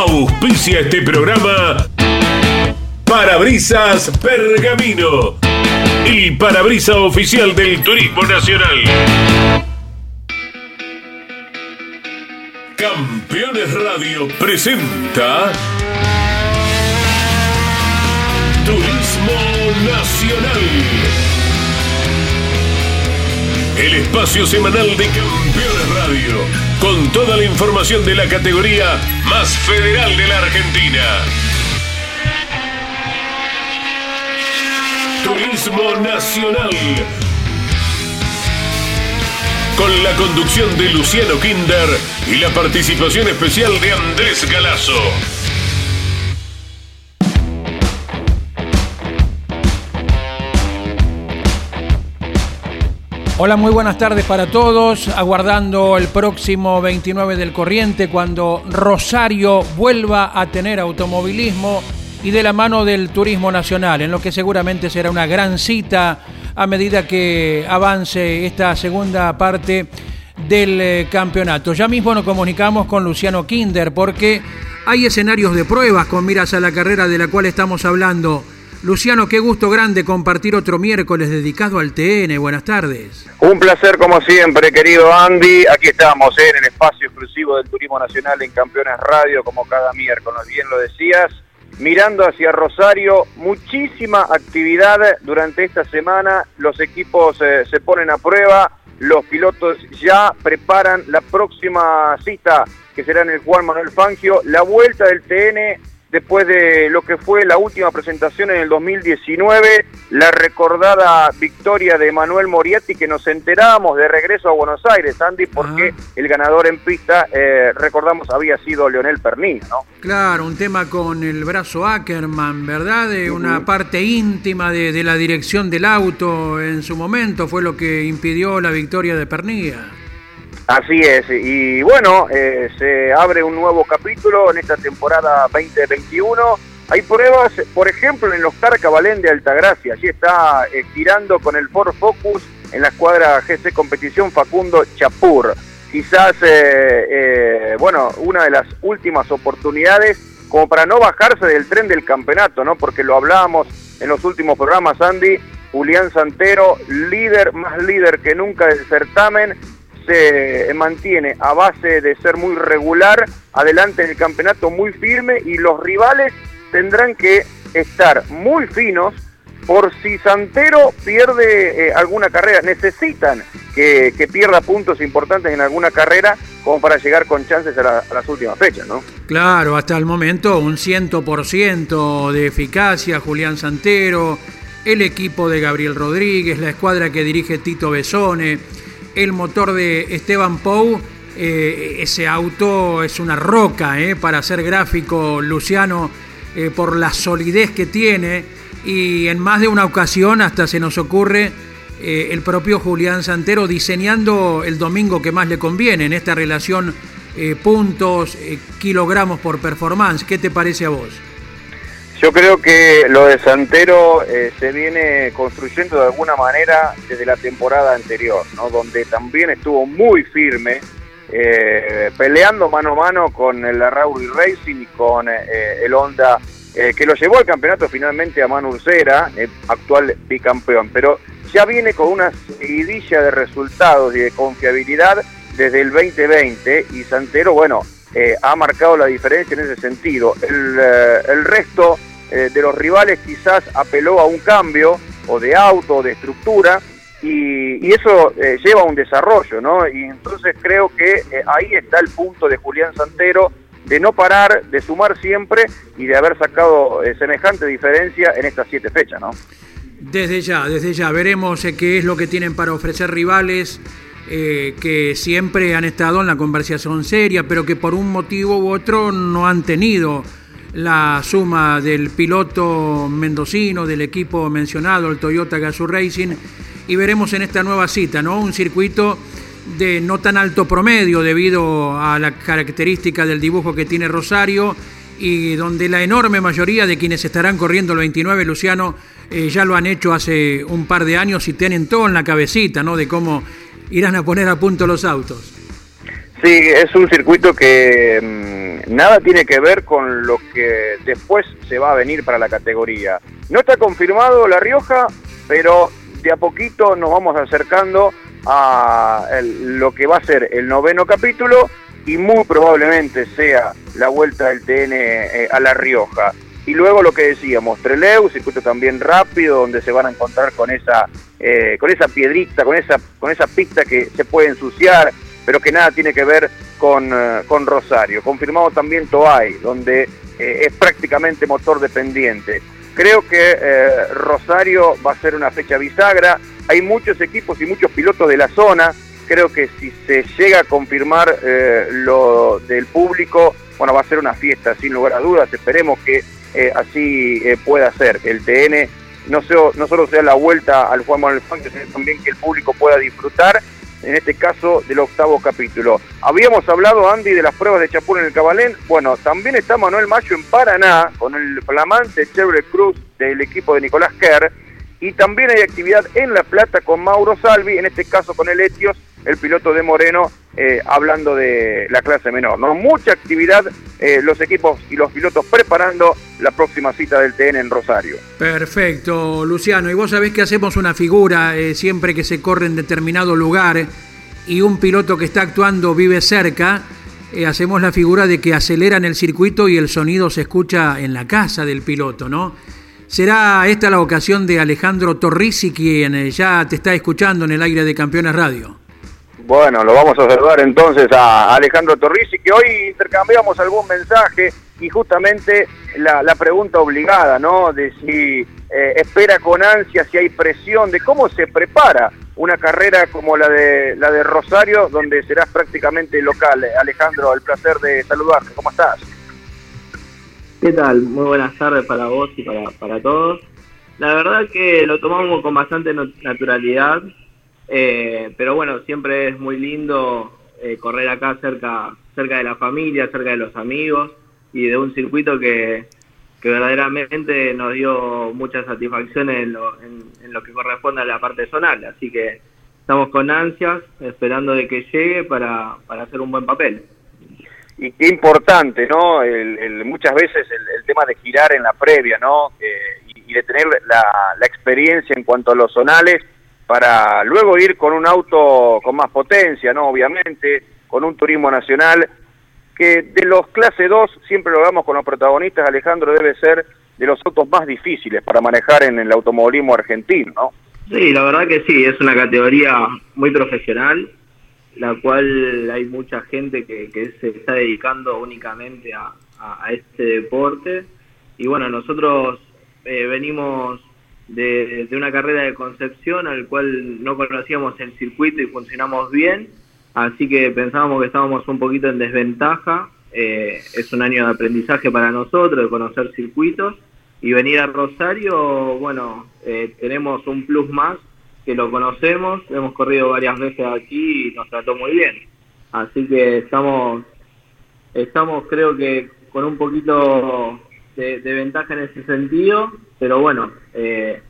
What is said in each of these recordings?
Auspicia este programa Parabrisas Pergamino, el parabrisa oficial del Turismo Nacional. Campeones Radio presenta Turismo Nacional. El espacio semanal de Campeones Con toda la información de la categoría más federal de la Argentina. Turismo Nacional. Con la conducción de Luciano Kinder y la participación especial de Andrés Galazo. Hola, muy buenas tardes para todos. Aguardando el próximo 29 del Corriente cuando Rosario vuelva a tener automovilismo y de la mano del turismo nacional, en lo que seguramente será una gran cita a medida que avance esta segunda parte del eh, campeonato. Ya mismo nos comunicamos con Luciano Kinder porque hay escenarios de pruebas con miras a la carrera de la cual estamos hablando. Luciano, qué gusto grande compartir otro miércoles dedicado al TN. Buenas tardes. Un placer como siempre, querido Andy. Aquí estamos ¿eh? en el espacio exclusivo del Turismo Nacional en Campeones Radio, como cada miércoles, bien lo decías. Mirando hacia Rosario, muchísima actividad durante esta semana. Los equipos eh, se ponen a prueba. Los pilotos ya preparan la próxima cita que será en el Juan Manuel Fangio. La vuelta del TN después de lo que fue la última presentación en el 2019, la recordada victoria de Manuel Moriarty, que nos enteramos de regreso a Buenos Aires, Andy, porque Ah. el ganador en pista, eh, recordamos, había sido Leonel Pernilla, ¿no? Claro, un tema con el brazo Ackerman, ¿verdad? De una parte íntima de, de la dirección del auto en su momento fue lo que impidió la victoria de Pernilla. Así es, y bueno, eh, se abre un nuevo capítulo en esta temporada 2021. Hay pruebas, por ejemplo, en los Carcabalén de Altagracia. Allí está eh, girando con el Ford Focus en la escuadra GC Competición Facundo Chapur. Quizás, eh, eh, bueno, una de las últimas oportunidades como para no bajarse del tren del campeonato, ¿no? Porque lo hablábamos en los últimos programas, Andy. Julián Santero, líder, más líder que nunca del certamen, se mantiene a base de ser muy regular, adelante en el campeonato muy firme y los rivales tendrán que estar muy finos por si Santero pierde eh, alguna carrera. Necesitan que, pierda puntos importantes en alguna carrera como para llegar con chances a, a las últimas fechas, ¿no? Claro, hasta el momento un 100% de eficacia, Julián Santero, el equipo de Gabriel Rodríguez, la escuadra que dirige Tito Besone, el motor de Esteban Pou, eh, ese auto es una roca eh, para hacer gráfico, Luciano, eh, por la solidez que tiene y en más de una ocasión hasta se nos ocurre el propio Julián Santero diseñando el domingo que más le conviene en esta relación puntos, kilogramos por performance. ¿Qué te parece a vos? Yo creo que lo de Santero eh, se viene construyendo de alguna manera desde la temporada anterior, ¿no? donde también estuvo muy firme, eh, peleando mano a mano con el Rauri Racing y con eh, el Honda, eh, que lo llevó al campeonato finalmente a Manu Ursera, el actual bicampeón. Pero ya viene con una seguidilla de resultados y de confiabilidad desde el 2020 y Santero, bueno, eh, ha marcado la diferencia en ese sentido. Eh, el resto eh, de los rivales quizás apeló a un cambio o de auto o de estructura y, eso eh, lleva a un desarrollo, ¿no? Y entonces creo que eh, ahí está el punto de Julián Santero de no parar, de sumar siempre y de haber sacado semejante diferencia en estas siete fechas, ¿no? Desde ya, desde ya, veremos qué es lo que tienen para ofrecer rivales que siempre han estado en la conversación seria, pero que por un motivo u otro no han tenido la suma del piloto mendocino, del equipo mencionado, el Toyota Gazoo Racing, y veremos en esta nueva cita, ¿no? Un circuito de no tan alto promedio debido a la característica del dibujo que tiene Rosario y donde la enorme mayoría de quienes estarán corriendo el 29, Luciano, eh, ya lo han hecho hace un par de años y tienen todo en la cabecita, ¿no? De cómo irán a poner a punto los autos. Sí, es un circuito que nada tiene que ver con lo que después se va a venir para la categoría. No está confirmado La Rioja, pero de a poquito nos vamos acercando a lo que va a ser el noveno capítulo y muy probablemente sea la vuelta del TN eh, a La Rioja. Y luego lo que decíamos, Treleu, circuito también rápido, donde se van a encontrar con esa, eh, con esa piedrita, con esa, con esa pista que se puede ensuciar, pero que nada tiene que ver con, eh, con Rosario. Confirmado también Toay, donde es prácticamente motor dependiente. Creo que Rosario va a ser una fecha bisagra. Hay muchos equipos y muchos pilotos de la zona creo que si se llega a confirmar eh, lo del público, bueno, va a ser una fiesta, sin lugar a dudas. Esperemos que eh, así eh, pueda ser, el TN no, no solo sea la vuelta al Juan Manuel Funk, sino también que el público pueda disfrutar, en este caso, del octavo capítulo. Habíamos hablado, Andy, de las pruebas de Chapul en el Cabalén. Bueno, también está Manuel Mayo en Paraná, con el flamante Chevrolet Cruz del equipo de Nicolás Kerr. Y también hay actividad en La Plata con Mauro Salvi, en este caso con el Etios, el piloto de Moreno, eh, hablando de la clase menor. ¿no? Mucha actividad, eh, los equipos y los pilotos preparando la próxima cita del TN en Rosario. Perfecto, Luciano. Y vos sabés que hacemos una figura eh, siempre que se corre en determinado lugar y un piloto que está actuando vive cerca. hacemos la figura de que aceleran el circuito y el sonido se escucha en la casa del piloto, ¿no? Será esta la ocasión de Alejandro Torrisi, quien ya te está escuchando en el aire de Campeones Radio. Bueno, lo vamos a observar entonces a Alejandro Torrisi, que hoy intercambiamos algún mensaje y justamente la, pregunta obligada, ¿no? De si eh, espera con ansia, si hay presión, de cómo se prepara una carrera como la de la de Rosario, donde serás prácticamente local. Alejandro, el placer de saludarte. ¿Cómo estás? ¿Qué tal? Muy buenas tardes para vos y para, para todos. La verdad que lo tomamos con bastante naturalidad. Eh, pero bueno, siempre es muy lindo eh, correr acá cerca, cerca de la familia, cerca de los amigos y de un circuito que, verdaderamente nos dio muchas satisfacciones en lo, en, lo que corresponde a la parte zonal. Así que estamos con ansias, esperando de que llegue para, para hacer un buen papel. Y qué importante, ¿no? muchas veces el, tema de girar en la previa, ¿no? Eh, y, de tener la, la experiencia en cuanto a los zonales para luego ir con un auto con más potencia, ¿no? Obviamente, con un turismo nacional, que de los clase 2, siempre lo vemos con los protagonistas, Alejandro debe ser de los autos más difíciles para manejar en el automovilismo argentino, ¿no? Sí, la verdad que sí, es una categoría muy profesional, la cual hay mucha gente que, se está dedicando únicamente a, este deporte. Y bueno, nosotros eh, venimos de, una carrera de concepción al cual no conocíamos el circuito y funcionamos bien, así que pensábamos que estábamos un poquito en desventaja. Eh, es un año de aprendizaje para nosotros, de conocer circuitos y venir a Rosario, bueno, eh, tenemos un plus más lo conocemos, hemos corrido varias veces aquí y nos trató muy bien. Así que estamos, estamos creo que con un poquito de, ventaja en ese sentido, pero bueno, eh,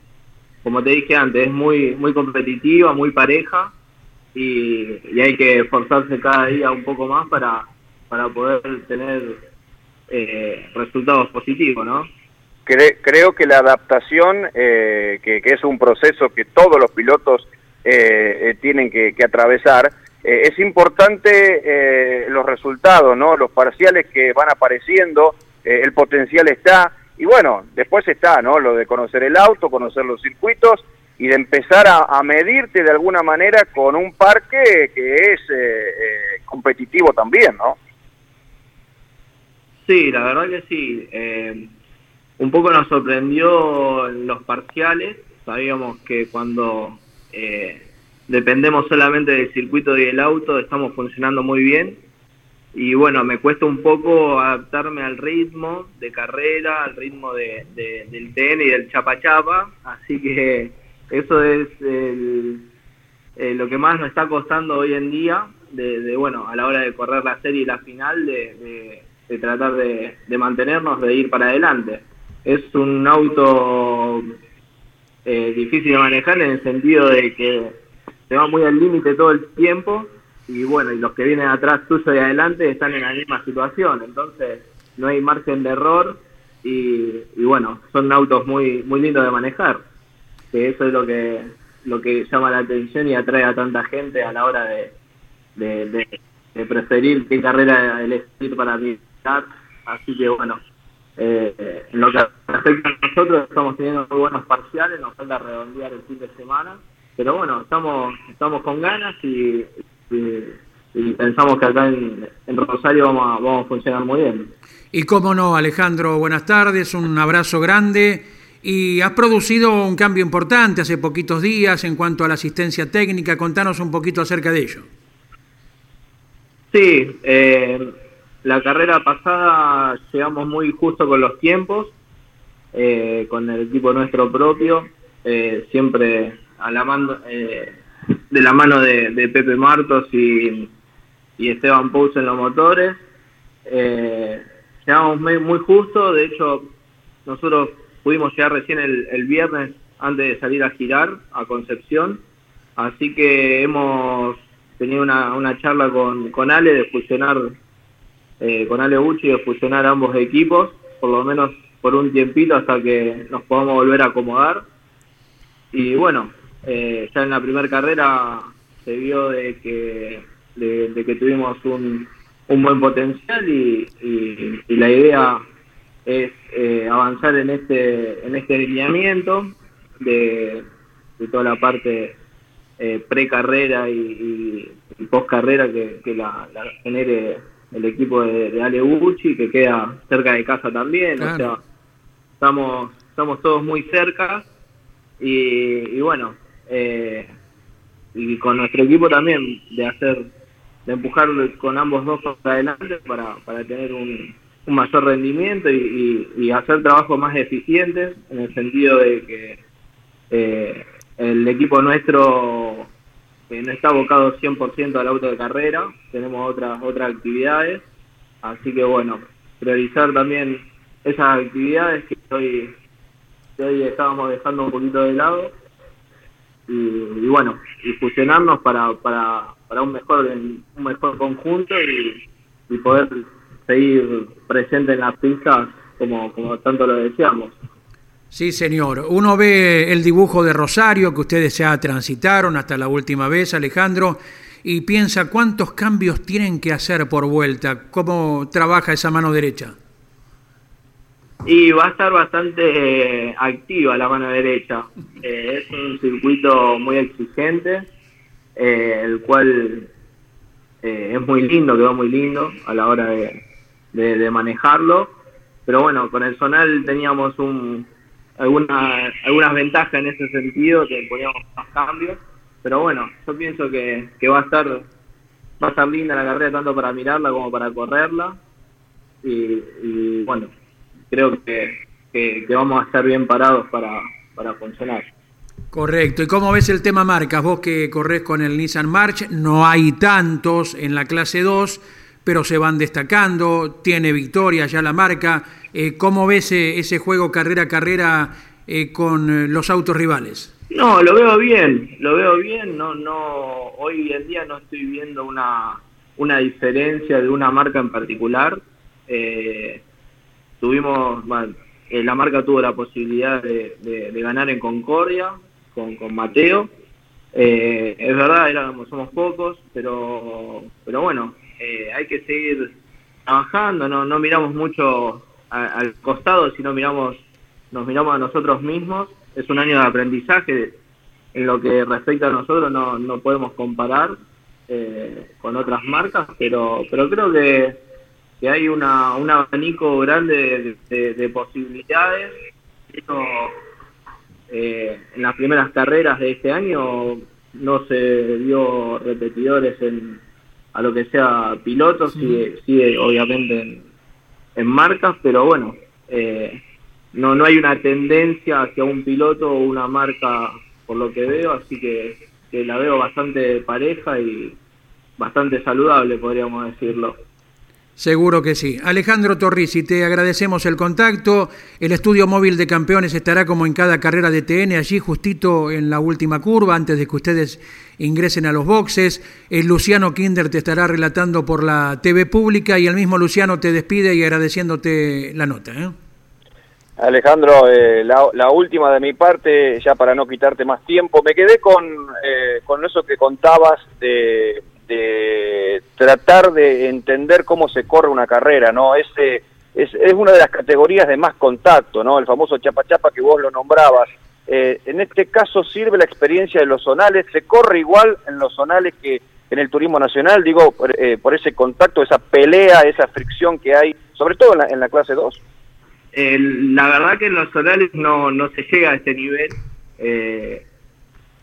como te dije antes, es muy, muy competitiva, muy pareja y, hay que esforzarse cada día un poco más para, para poder tener eh, resultados positivos, ¿no? Creo que la adaptación, eh, que, es un proceso que todos los pilotos tienen que, atravesar, es importante los resultados, ¿no? Los parciales que van apareciendo, eh, el potencial está. Y bueno, después está, ¿no? Lo de conocer el auto, conocer los circuitos y de empezar a, medirte de alguna manera con un parque que es eh, eh, competitivo también, ¿no? Sí, la verdad que sí. Un poco nos sorprendió los parciales. Sabíamos que cuando dependemos solamente del circuito y del auto estamos funcionando muy bien y bueno, me cuesta un poco adaptarme al ritmo de carrera, al ritmo de, del TN y del chapa chapa, así que eso es eh, lo que más nos está costando hoy en día, de, bueno, a la hora de correr la serie y la final, de, tratar de, mantenernos, de ir para adelante. Es un auto eh, difícil de manejar en el sentido de que se va muy al límite todo el tiempo, y bueno, y los que vienen atrás tuyo y adelante están en la misma situación, entonces no hay margen de error y, bueno, son autos muy muy lindos de manejar, que eso es lo que lo que llama la atención y atrae a tanta gente a la hora de, de, preferir qué carrera elegir para visitar, así que bueno, eh, en lo que respecta a nosotros estamos teniendo muy buenos parciales, nos falta redondear el fin de semana, pero bueno, estamos estamos con ganas y, y, pensamos que acá en, Rosario vamos a, vamos a funcionar muy bien. Y cómo no, Alejandro, buenas tardes, un abrazo grande. Y has producido un cambio importante hace poquitos días en cuanto a la asistencia técnica. Contanos un poquito acerca de ello. Sí, eh, la carrera pasada llegamos muy justo con los tiempos, eh, con el equipo nuestro propio, eh, siempre a la mano, de la mano de, Pepe Martos y, Esteban Pous en los motores. llegamos muy, muy justo, de hecho nosotros pudimos llegar recién el, viernes antes de salir a girar a Concepción, así que hemos tenido una, una charla con, con Ale de fusionar, eh, con Ale Uchi de fusionar ambos equipos, por lo menos por un tiempito hasta que nos podamos volver a acomodar. Y bueno, eh, ya en la primera carrera se vio de que, de, que tuvimos un, un buen potencial y, y la idea es eh, avanzar en este en este lineamiento de, toda la parte eh, pre-carrera y, post-carrera que, la, genere el equipo de, Ale Uchi, que queda cerca de casa también. O sea, estamos, estamos todos muy cerca y, bueno, eh, y con nuestro equipo también de hacer, de empujar con ambos dos para adelante para, para tener un, un mayor rendimiento y, hacer trabajos más eficientes en el sentido de que eh, el equipo nuestro no está abocado 100% al auto de carrera, tenemos otras otras actividades, así que bueno, priorizar también esas actividades que hoy, hoy estábamos dejando un poquito de lado y, bueno, y fusionarnos para, para, para un mejor un mejor conjunto y, y poder seguir presente en las pistas como, como tanto lo deseamos. Sí, señor. Uno ve el dibujo de Rosario que ustedes ya transitaron hasta la última vez, Alejandro, y piensa cuántos cambios tienen que hacer por vuelta, cómo trabaja esa mano derecha. Y va a estar bastante eh, activa la mano derecha. Eh, es un circuito muy exigente, eh, el cual es muy lindo, quedó muy lindo a la hora de, de, manejarlo. Pero bueno, con el Zonal teníamos un, alguna, algunas ventajas en ese sentido, que poníamos más cambios. Pero bueno, yo pienso que, que va a estar va a estar linda la carrera tanto para mirarla como para correrla. Y, bueno, creo que, que, vamos a estar bien parados para, para funcionar. Correcto. ¿Y cómo ves el tema marcas? Vos que corres con el Nissan March, no hay tantos en la clase 2 pero se van destacando, tiene victoria ya la marca. Eh, ¿Cómo ves eh, ese juego carrera a carrera eh, con los autos rivales? No, lo veo bien, lo veo bien. No, no, hoy en día no estoy viendo una, una diferencia de una marca en particular. tuvimos, la marca tuvo la posibilidad de, ganar en Concordia con, con Mateo. es verdad, éramos, somos pocos, pero, pero bueno, eh, hay que seguir trabajando, no, no miramos mucho al costado, sino miramos, nos miramos a nosotros mismos. Es un año de aprendizaje, en lo que respecta a nosotros no, no podemos comparar eh, con otras marcas, pero, pero creo que, que hay una, un abanico grande de, posibilidades. Eh, en las primeras carreras de este año no se dio repetidores en a lo que sea piloto, sigue, obviamente en, marcas, pero bueno, eh, no, no hay una tendencia hacia un piloto o una marca por lo que veo, así que, la veo bastante pareja y bastante saludable, podríamos decirlo. Seguro que sí. Alejandro Torrisi, te agradecemos el contacto. El estudio móvil de campeones estará como en cada carrera de TN, allí justito en la última curva, antes de que ustedes ingresen a los boxes. El Luciano Kinder te estará relatando por la TV pública y el mismo Luciano te despide y agradeciéndote la nota. ¿eh? Alejandro, eh, la, última de mi parte, ya para no quitarte más tiempo, me quedé con, eh, con eso que contabas de de tratar de entender cómo se corre una carrera, ¿no? Es, es, es, una de las categorías de más contacto, ¿no? El famoso chapa chapa que vos lo nombrabas. Eh, en este caso sirve la experiencia de los zonales, se corre igual en los zonales que en el turismo nacional, digo, por, eh, ese contacto, esa pelea, esa fricción que hay, sobre todo en la, clase 2. la verdad que en los zonales no, no se llega a este nivel. Eh,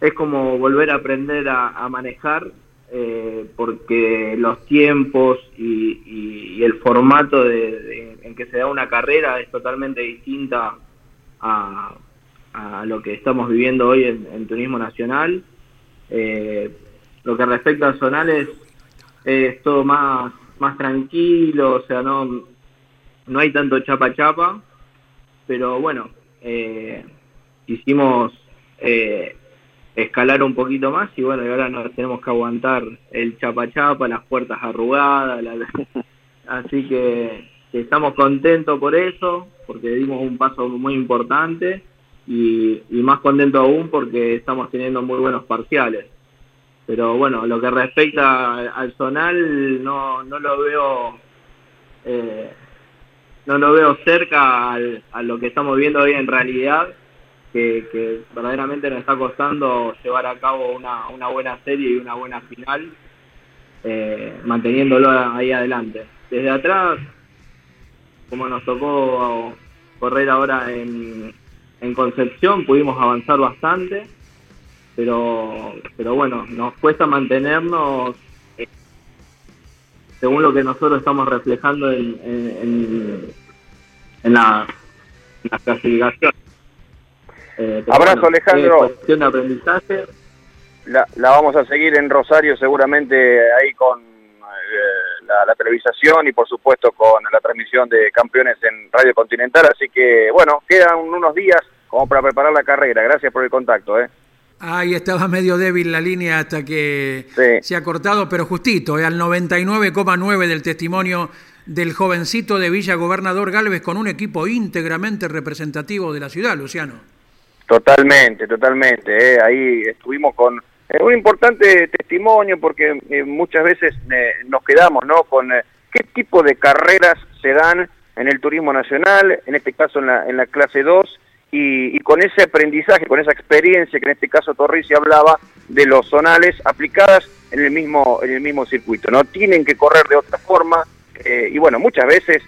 es como volver a aprender a manejar eh, porque los tiempos y, el formato de, en que se da una carrera es totalmente distinta a, lo que estamos viviendo hoy en, turismo nacional. Eh, lo que respecta a zonales es todo más, más tranquilo, o sea, no, no hay tanto chapa chapa, pero bueno, eh, hicimos eh, escalar un poquito más y bueno, y ahora nos tenemos que aguantar el chapa chapa, las puertas arrugadas, así que, estamos contentos por eso, porque dimos un paso muy importante y, más contento aún porque estamos teniendo muy buenos parciales. Pero bueno, lo que respecta al zonal no, no lo veo eh, no lo veo cerca a lo que estamos viendo hoy en realidad que, verdaderamente nos está costando llevar a cabo una, una buena serie y una buena final, eh, manteniéndolo ahí adelante. Desde atrás, como nos tocó correr ahora en, en Concepción, pudimos avanzar bastante, pero, pero bueno, nos cuesta mantenernos eh, según lo que nosotros estamos reflejando en, en, en la, en la clasificación. Eh, Abrazo Alejandro. de aprendizaje. La, vamos a seguir en Rosario seguramente ahí con eh, la, televisación y por supuesto con la transmisión de campeones en Radio Continental. Así que bueno, quedan unos días como para preparar la carrera. Gracias por el contacto. ¿eh? Ahí estaba medio débil la línea hasta que se ha cortado, pero justito, ¿eh? al 99,9 del testimonio del jovencito de Villa Gobernador Galvez con un equipo íntegramente representativo de la ciudad, Luciano. Totalmente, totalmente. Eh. Ahí estuvimos con eh, un importante testimonio porque eh, muchas veces nos quedamos ¿no? con qué tipo de carreras se dan en el turismo nacional, en este caso en la, en la clase 2, y, con ese aprendizaje, con esa experiencia que en este caso Torrisi hablaba de los zonales aplicadas en el mismo, en el mismo circuito. No tienen que correr de otra forma, y bueno, muchas veces,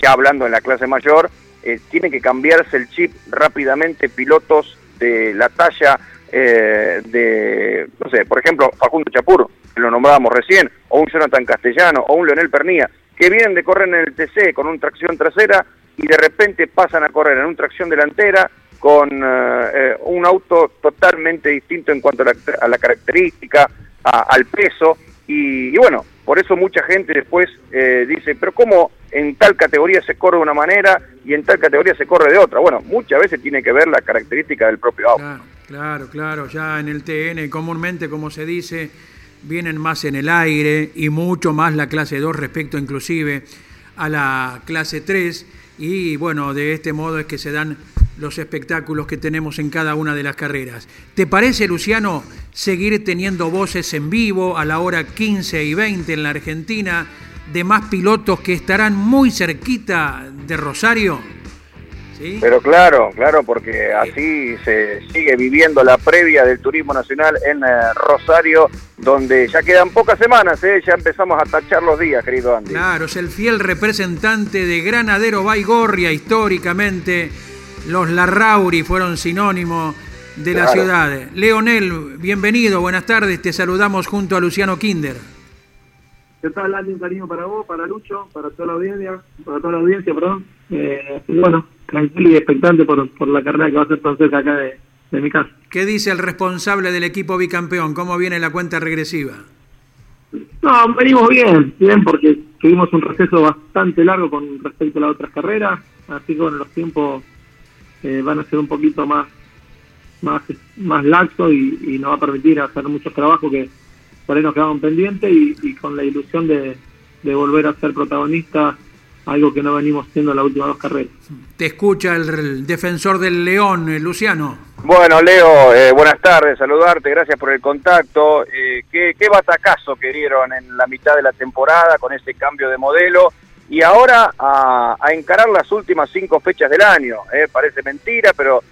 ya hablando en la clase mayor, eh, tiene que cambiarse el chip rápidamente pilotos de la talla eh, de, no sé, por ejemplo, Facundo Chapur, que lo nombrábamos recién, o un Jonathan Castellano, o un Leonel Pernía, que vienen de correr en el TC con un tracción trasera y de repente pasan a correr en un tracción delantera con eh, un auto totalmente distinto en cuanto a la, característica, al peso, y, bueno, por eso mucha gente después dice, pero ¿cómo en tal categoría se corre de una manera y en tal categoría se corre de otra. Bueno, muchas veces tiene que ver la característica del propio auto. Claro, claro, claro. Ya en el TN comúnmente, como se dice, vienen más en el aire y mucho más la clase 2 respecto inclusive a la clase 3 y bueno, de este modo es que se dan los espectáculos que tenemos en cada una de las carreras. ¿Te parece, Luciano, seguir teniendo voces en vivo a la hora 15 y 20 en la Argentina? De más pilotos que estarán muy cerquita de Rosario. Pero claro, claro, porque así se sigue viviendo la previa del turismo nacional en eh, Rosario, donde ya quedan pocas semanas, ¿eh? ya empezamos a tachar los días, querido Andy. Claro, es el fiel representante de Granadero Baigorria, históricamente. Los Larrauri fueron sinónimo de la ciudad. Leonel, bienvenido, buenas tardes, te saludamos junto a Luciano Kinder. ¿Qué tal, Andy? Un cariño para vos, para Lucho, para toda la audiencia, para toda la audiencia, perdón. Eh, y bueno, tranquilo y expectante por, por la carrera que va a hacer Francesa acá de, de mi casa. ¿Qué dice el responsable del equipo bicampeón? ¿Cómo viene la cuenta regresiva? No, venimos bien, bien, porque tuvimos un receso bastante largo con respecto a las otras carreras, así que bueno, los tiempos eh, van a ser un poquito más más más laxos y, nos va a permitir hacer muchos trabajos que por ahí nos quedaban pendientes y, con la ilusión de, de volver a ser protagonistas algo que no venimos siendo en las últimas dos carreras. Te escucha el, defensor del León, eh, Luciano. Bueno, Leo, eh, buenas tardes, saludarte, gracias por el contacto. Eh, ¿qué, ¿Qué batacazo que dieron en la mitad de la temporada con ese cambio de modelo? Y ahora a, encarar las últimas cinco fechas del año. Parece mentira, pero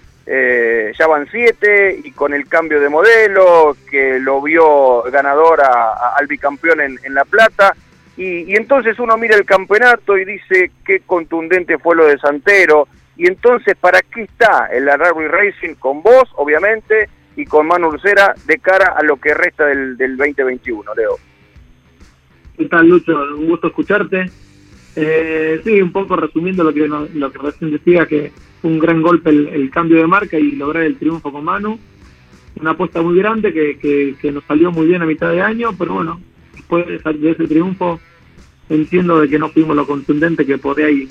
ya van siete y con el cambio de modelo que lo vio ganador al bicampeón en, en La Plata y, entonces uno mira el campeonato y dice qué contundente fue lo de Santero. Y entonces, ¿para qué está el Rally Racing con vos, obviamente, y con Manu Ursera de cara a lo que resta del, del 2021, Leo? ¿Qué tal, Lucho? Un gusto escucharte. Eh, sí, un poco resumiendo lo que, lo que recién decía, que un gran golpe el, cambio de marca y lograr el triunfo con Manu. Una apuesta muy grande que, que, nos salió muy bien a mitad de año, pero bueno, después de ese triunfo entiendo de que no fuimos lo contundente que por ahí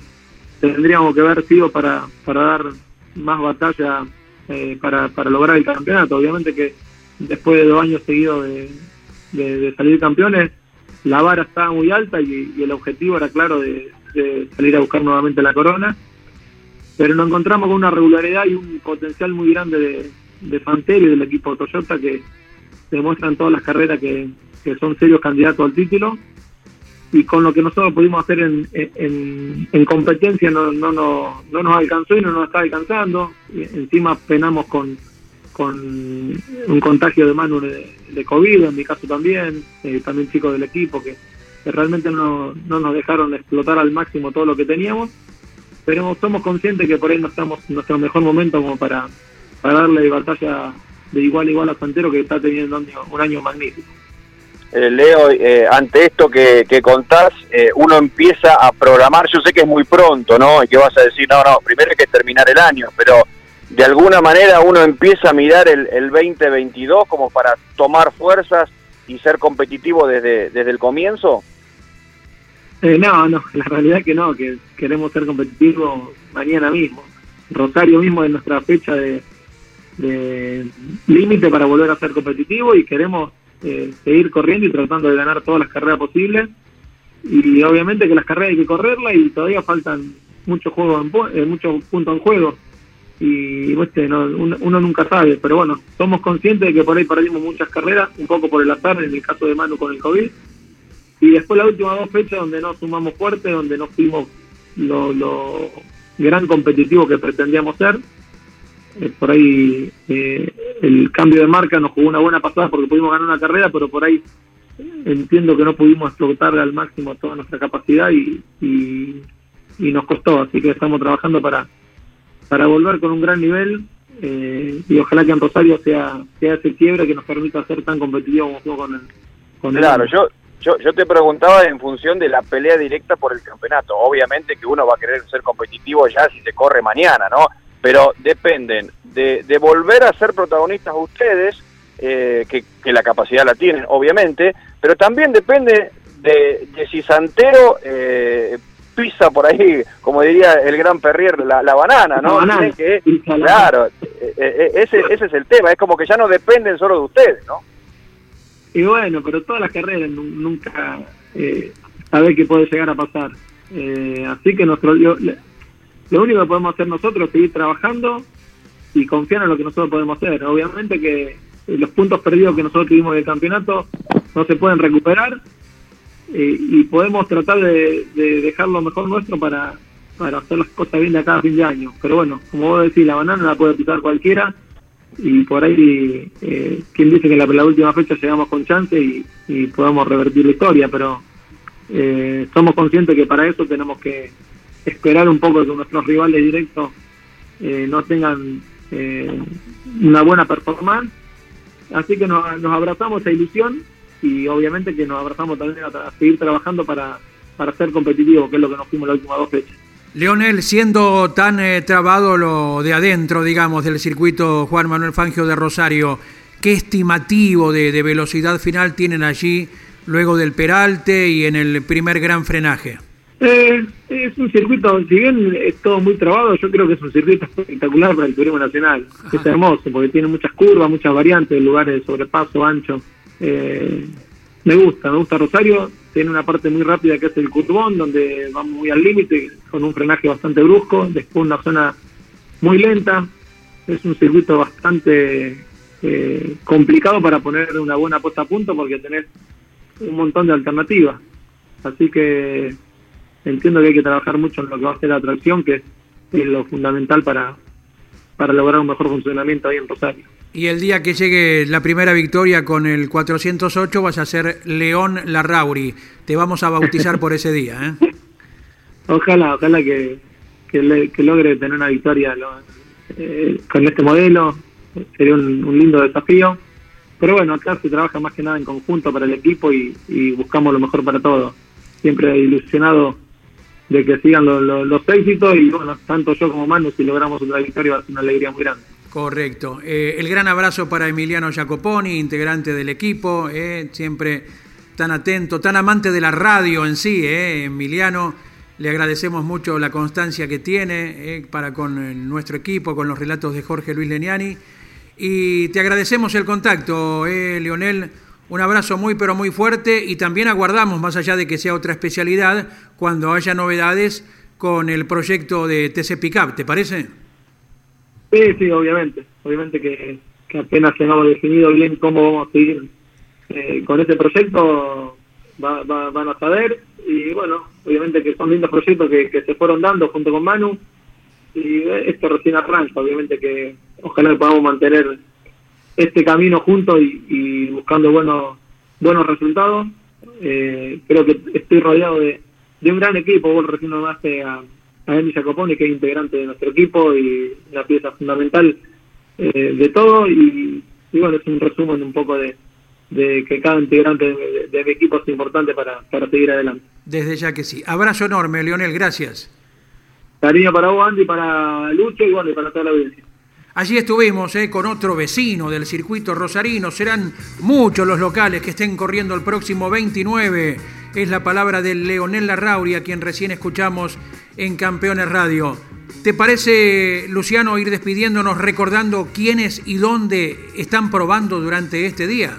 tendríamos que haber sido para, para dar más batalla eh, para, para lograr el campeonato. Obviamente que después de dos años seguidos de, de, salir campeones, la vara estaba muy alta y, el objetivo era claro de, salir a buscar nuevamente la corona. Pero nos encontramos con una regularidad y un potencial muy grande de, de y del equipo Toyota que demuestran todas las carreras que, que son serios candidatos al título y con lo que nosotros pudimos hacer en, en, competencia no, no, no, no, nos alcanzó y no nos está alcanzando. Encima penamos con, con un contagio de mano de, COVID, en mi caso también, eh, también chicos del equipo que, realmente no, no nos dejaron explotar al máximo todo lo que teníamos. Pero somos conscientes que por ahí no estamos en nuestro mejor momento como para, para darle batalla de igual a igual a Santero que está teniendo un año magnífico. Eh, Leo, eh, ante esto que, contás, eh, uno empieza a programar, yo sé que es muy pronto, ¿no? Y que vas a decir, no, no, primero hay que terminar el año, pero de alguna manera uno empieza a mirar el, el 2022 como para tomar fuerzas y ser competitivo desde, desde el comienzo. No, no, la realidad que no, que queremos ser competitivos mañana mismo. Rosario mismo es nuestra fecha de, límite para volver a ser competitivo y queremos eh, seguir corriendo y tratando de ganar todas las carreras posibles. Y obviamente que las carreras hay que correrlas y todavía faltan muchos juegos en, eh, muchos puntos en juego. Y uno, nunca sabe, pero bueno, somos conscientes de que por ahí perdimos muchas carreras, un poco por el azar, en el caso de Manu con el COVID. Y después las últimas dos fechas donde no sumamos fuerte, donde no fuimos lo, lo gran competitivo que pretendíamos ser. Eh, por ahí eh, el cambio de marca nos jugó una buena pasada porque pudimos ganar una carrera, pero por ahí entiendo que no pudimos explotar al máximo toda nuestra capacidad y, y, nos costó, así que estamos trabajando para, para volver con un gran nivel eh, y ojalá que en Rosario sea, sea ese quiebre que nos permita ser tan competitivos como con el... Con claro, yo, yo, yo te preguntaba en función de la pelea directa por el campeonato. Obviamente que uno va a querer ser competitivo ya si se corre mañana, ¿no? pero dependen de, de volver a ser protagonistas ustedes, eh, que, la capacidad la tienen, obviamente, pero también depende de, si Santero eh, pisa por ahí, como diría el gran Perrier, la, banana, ¿no? claro, eh, ese, ese es el tema, es como que ya no dependen solo de ustedes, ¿no? Y bueno, pero todas las carreras nunca eh, sabe qué puede llegar a pasar. así que nuestro, lo único que podemos hacer nosotros es seguir trabajando y confiar en lo que nosotros podemos hacer. Obviamente que los puntos perdidos que nosotros tuvimos en el campeonato no se pueden recuperar eh, y podemos tratar de, dejar lo mejor nuestro para, para hacer las cosas bien de acá fin de año. Pero bueno, como vos decís, la banana la puede pisar cualquiera y por ahí, eh, quien dice que la, última fecha llegamos con chance y, podamos revertir la historia, pero eh, somos conscientes que para eso tenemos que esperar un poco que nuestros rivales directos eh, no tengan eh, una buena performance. Así que nos, abrazamos esa ilusión y obviamente que nos abrazamos también a, seguir trabajando para, para ser competitivos, que es lo que nos fuimos las últimas dos fechas. Leonel, siendo tan eh, trabado lo de adentro, digamos, del circuito Juan Manuel Fangio de Rosario, ¿qué estimativo de, de velocidad final tienen allí luego del Peralte y en el primer gran frenaje? Eh, es un circuito, si bien es todo muy trabado, yo creo que es un circuito espectacular para el turismo nacional. Es hermoso porque tiene muchas curvas, muchas variantes, lugares de sobrepaso, ancho. Eh, me gusta, me gusta Rosario. Tiene una parte muy rápida que es el curvón, donde vamos muy al límite, con un frenaje bastante brusco. Después una zona muy lenta. Es un circuito bastante eh, complicado para poner una buena puesta a punto porque tenés un montón de alternativas. Así que entiendo que hay que trabajar mucho en lo que va a ser la atracción, que es, lo fundamental para, para lograr un mejor funcionamiento ahí en Rosario. Y el día que llegue la primera victoria con el 408 vas a ser León Larrauri. Te vamos a bautizar por ese día. ¿eh? Ojalá, ojalá que, que, logre tener una victoria eh, con este modelo. Sería un, lindo desafío. Pero bueno, acá se trabaja más que nada en conjunto para el equipo y, buscamos lo mejor para todos. Siempre ilusionado de que sigan los éxitos y bueno, tanto yo como Manu, si logramos otra victoria va a ser una alegría muy grande. Correcto. Eh, el gran abrazo para Emiliano Jacoponi, integrante del equipo, eh, siempre tan atento, tan amante de la radio en sí, eh, Emiliano. Le agradecemos mucho la constancia que tiene para con nuestro equipo, con los relatos de Jorge Luis Leniani. Y te agradecemos el contacto, Leonel un abrazo muy pero muy fuerte y también aguardamos, más allá de que sea otra especialidad, cuando haya novedades con el proyecto de TC Pickup, ¿te parece? Sí, sí, obviamente. Obviamente que, apenas tengamos definido bien cómo vamos a seguir eh, con este proyecto, van a saber. Y bueno, obviamente que son lindos proyectos que, que se fueron dando junto con Manu. Y esto recién arranca, obviamente que ojalá podamos mantener este camino juntos y, buscando buenos buenos resultados. Eh, creo que estoy rodeado de, un gran equipo. Vos recién nombraste a, a Andy Jacoponi, que es integrante de nuestro equipo y una pieza fundamental eh, de todo. Y, bueno, es un resumen un poco de, que cada integrante de, mi equipo es importante para, para seguir adelante. Desde ya que sí. Abrazo enorme, Leonel, gracias. Cariño para vos, Andy, para Lucho y bueno, y para toda la audiencia. Allí estuvimos eh, con otro vecino del circuito rosarino. Serán muchos los locales que estén corriendo el próximo 29. Es la palabra de Leonel Larrauri, a quien recién escuchamos en Campeones Radio. ¿Te parece, Luciano, ir despidiéndonos recordando quiénes y dónde están probando durante este día?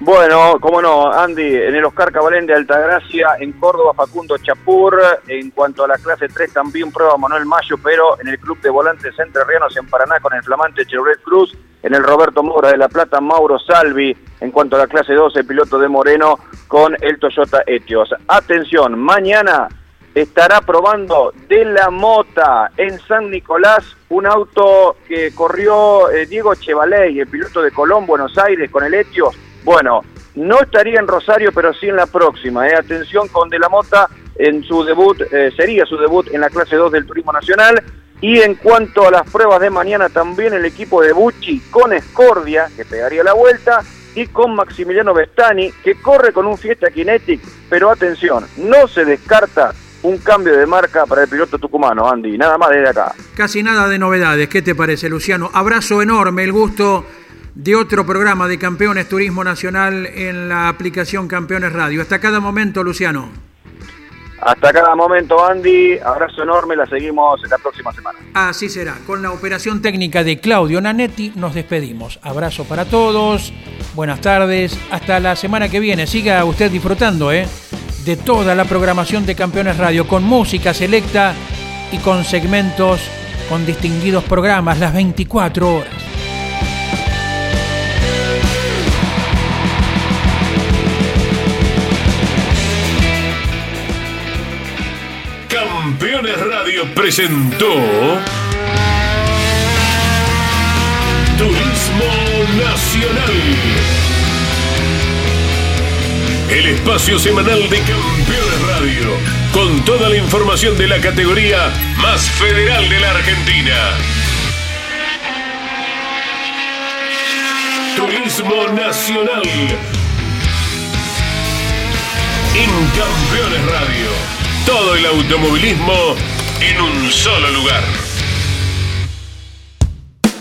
Bueno, cómo no, Andy, en el Oscar Cabalén de Altagracia, en Córdoba Facundo Chapur, en cuanto a la clase 3 también prueba Manuel Mayo, pero en el Club de Volantes Entre Rianos en Paraná con el flamante Chevrolet Cruz, en el Roberto Mora de La Plata, Mauro Salvi, en cuanto a la clase 2, el piloto de Moreno con el Toyota Etios. Atención, mañana estará probando de la Mota en San Nicolás un auto que corrió eh, Diego Chevaley, el piloto de Colón, Buenos Aires, con el Etios bueno, no estaría en Rosario, pero sí en la próxima. Eh. Atención con De la Mota en su debut, eh, sería su debut en la clase 2 del Turismo Nacional. Y en cuanto a las pruebas de mañana, también el equipo de Bucci con Escordia, que pegaría la vuelta, y con Maximiliano Vestani, que corre con un Fiesta Kinetic. Pero atención, no se descarta un cambio de marca para el piloto tucumano, Andy. Nada más desde acá. Casi nada de novedades. ¿Qué te parece, Luciano? Abrazo enorme, el gusto de otro programa de Campeones Turismo Nacional en la aplicación Campeones Radio. Hasta cada momento, Luciano. Hasta cada momento, Andy. Abrazo enorme, la seguimos en la próxima semana. Así será. Con la operación técnica de Claudio Nanetti nos despedimos. Abrazo para todos. Buenas tardes. Hasta la semana que viene. Siga usted disfrutando ¿eh? De toda la programación de Campeones Radio con música selecta y con segmentos con distinguidos programas las 24 horas. Campeones Radio presentó Turismo Nacional. El espacio semanal de Campeones Radio, con toda la información de la categoría más federal de la Argentina. Turismo Nacional. En Campeones Radio. Todo el automovilismo en un solo lugar.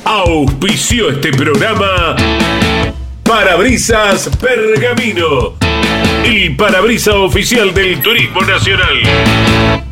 Auspició este programa Parabrisas Pergamino el parabrisa oficial del Turismo Nacional.